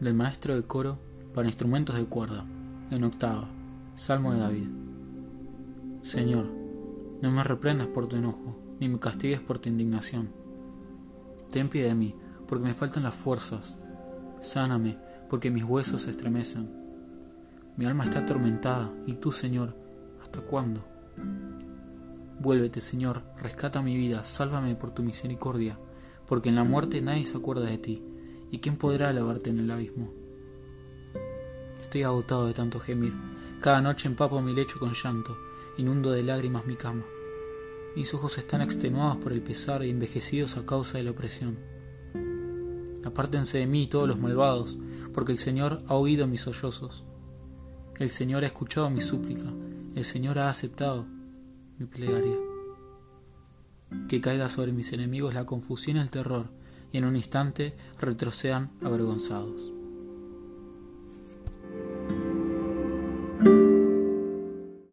del maestro de coro para instrumentos de cuerda, en octava, Salmo de David. Señor, no me reprendas por tu enojo, ni me castigues por tu indignación. Ten piedad de mí, porque me faltan las fuerzas. Sáname, porque mis huesos se estremecen. Mi alma está atormentada, y tú, Señor, ¿hasta cuándo? Vuélvete, Señor, rescata mi vida, sálvame por tu misericordia, porque en la muerte nadie se acuerda de ti, y quién podrá alabarte en el abismo. Estoy agotado de tanto gemir, cada noche empapo mi lecho con llanto, inundo de lágrimas mi cama. Mis ojos están extenuados por el pesar y envejecidos a causa de la opresión. Apártense de mí todos los malvados, porque el Señor ha oído mis sollozos. El Señor ha escuchado mi súplica, el Señor ha aceptado mi plegaria. Que caiga sobre mis enemigos la confusión y el terror, y en un instante retrocedan avergonzados.